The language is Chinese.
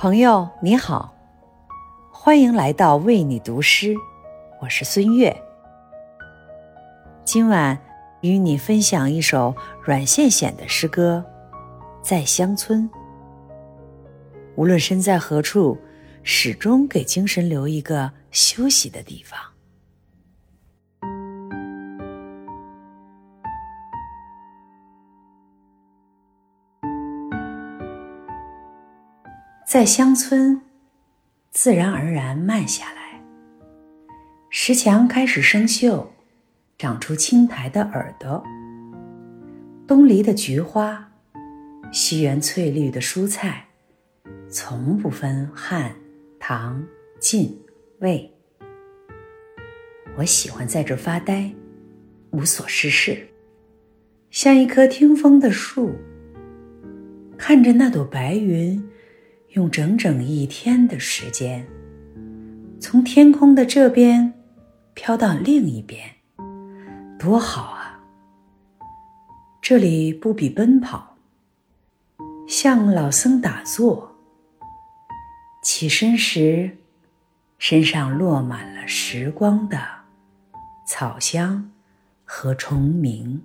朋友你好，欢迎来到为你读诗，我是孙悦。今晚与你分享一首阮宪显的诗歌《在乡村》。无论身在何处，始终给精神留一个休息的地方。在乡村，自然而然慢下来。石墙开始生锈，长出青苔的耳朵。东篱的菊花，西园翠绿的蔬菜，从不分汉、唐、晋、魏。我喜欢在这发呆，无所事事，像一棵听风的树，看着那朵白云。用整整一天的时间，从天空的这边飘到另一边，多好啊！这里不比奔跑，像老僧打坐。起身时，身上落满了时光的草香和虫鸣。